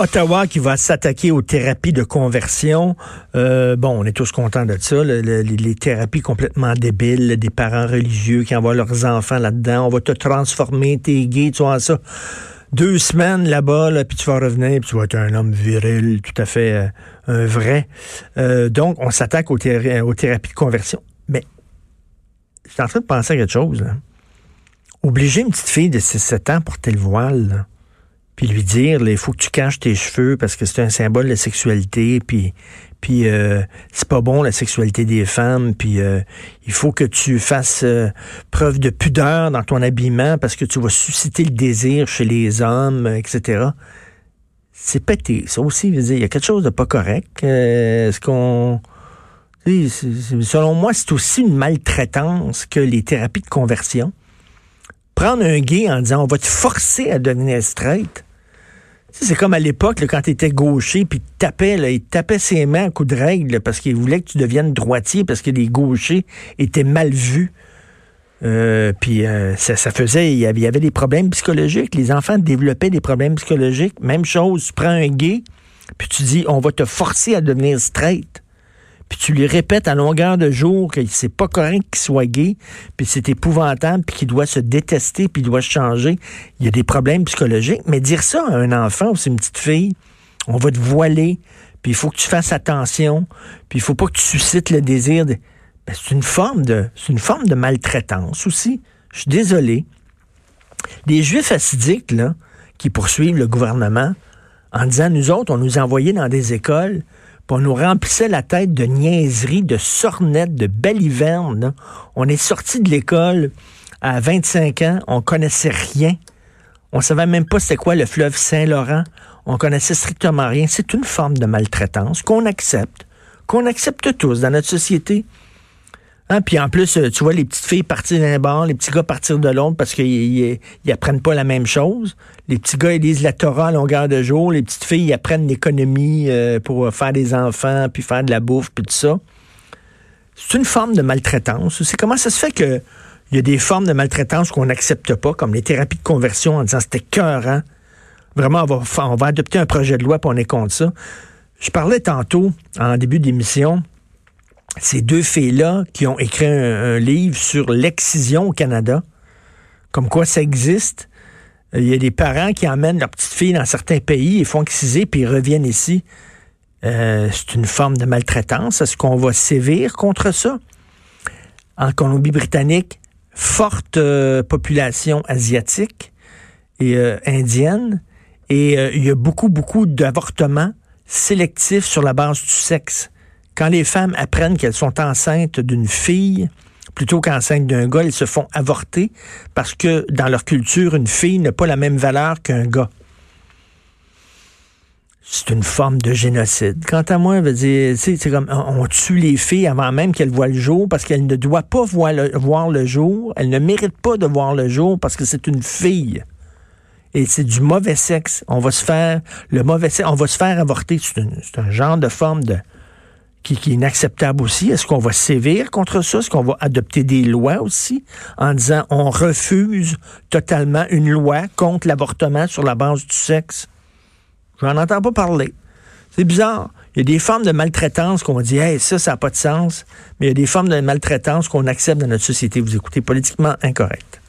Ottawa qui va s'attaquer aux thérapies de conversion. Euh, bon, on est tous contents de ça. les thérapies complètement débiles, des parents religieux qui envoient leurs enfants là-dedans. On va te transformer, t'es gay, tu vois ça. Deux semaines là-bas, là, puis tu vas revenir, puis tu vas être un homme viril, tout à fait euh, un vrai. Euh, donc, on s'attaque aux, thérapies de conversion. Mais je suis en train de penser à quelque chose. Obliger une petite fille de 6-7 ans pour porter le voile, puis lui dire, il faut que tu caches tes cheveux parce que c'est un symbole de sexualité, puis puis euh, c'est pas bon la sexualité des femmes, puis euh, il faut que tu fasses euh, preuve de pudeur dans ton habillement parce que tu vas susciter le désir chez les hommes, etc. C'est pété. Ça aussi, il y a quelque chose de pas correct. Est-ce qu'on selon moi, c'est aussi une maltraitance que les thérapies de conversion. Prendre un gay en disant on va te forcer à devenir straight, c'est comme à l'époque, quand tu étais gaucher, puis tapais, là, il tapait ses mains à coups de règle parce qu'il voulait que tu deviennes droitier parce que les gauchers étaient mal vus. Euh, puis euh, ça, faisait, il y, avait, des problèmes psychologiques. Les enfants développaient des problèmes psychologiques. Même chose, tu prends un gay, puis tu dis, on va te forcer à devenir straight puis tu lui répètes à longueur de jour que c'est pas correct qu'il soit gay, puis c'est épouvantable, puis qu'il doit se détester, puis il doit changer, il y a des problèmes psychologiques. Mais dire ça à un enfant ou c'est une petite fille, on va te voiler, puis il faut que tu fasses attention, puis il faut pas que tu suscites le désir de... Ben, c'est une forme de c'est une forme de maltraitance aussi. Je suis désolé. Les Juifs assidiques, là, qui poursuivent le gouvernement en disant, nous autres, on nous envoyait dans des écoles on nous remplissait la tête de niaiseries, de sornettes, de balivernes. On est sorti de l'école à 25 ans, on connaissait rien. On savait même pas c'était quoi le fleuve Saint-Laurent. On connaissait strictement rien. C'est une forme de maltraitance qu'on accepte, qu'on accepte tous dans notre société. Hein, puis en plus, euh, tu vois les petites filles partir d'un bord, les petits gars partir de l'autre parce qu'ils apprennent pas la même chose. Les petits gars, ils lisent la Torah à longueur de jour. Les petites filles, ils apprennent l'économie euh, pour faire des enfants, puis faire de la bouffe, puis tout ça. C'est une forme de maltraitance. C'est comment ça se fait que il y a des formes de maltraitance qu'on n'accepte pas, comme les thérapies de conversion en disant c'était cœur, Vraiment, on va, on va adopter un projet de loi, pour on est contre ça. Je parlais tantôt, en début d'émission, ces deux filles-là qui ont écrit un, livre sur l'excision au Canada, comme quoi ça existe. Il y a des parents qui emmènent leur petite fille dans certains pays, ils font exciser, puis ils reviennent ici. Euh, c'est une forme de maltraitance. Est-ce qu'on va sévir contre ça? En Colombie-Britannique, forte euh, population asiatique et euh, indienne, et il y a beaucoup, beaucoup d'avortements sélectifs sur la base du sexe. Quand les femmes apprennent qu'elles sont enceintes d'une fille, plutôt qu'enceintes d'un gars, elles se font avorter parce que dans leur culture, une fille n'a pas la même valeur qu'un gars. C'est une forme de génocide. Quant à moi, c'est comme on tue les filles avant même qu'elles voient le jour parce qu'elles ne doivent pas voir le, jour. Elles ne méritent pas de voir le jour parce que c'est une fille et c'est du mauvais sexe. On va se faire mauvais sexe, on va se faire avorter. C'est un genre de forme de qui, est inacceptable aussi. Est-ce qu'on va sévir contre ça? Est-ce qu'on va adopter des lois aussi en disant on refuse totalement une loi contre l'avortement sur la base du sexe? Je n'en entends pas parler. C'est bizarre. Il y a des formes de maltraitance qu'on dit, hey, ça, ça n'a pas de sens. Mais il y a des formes de maltraitance qu'on accepte dans notre société. Vous écoutez politiquement incorrect.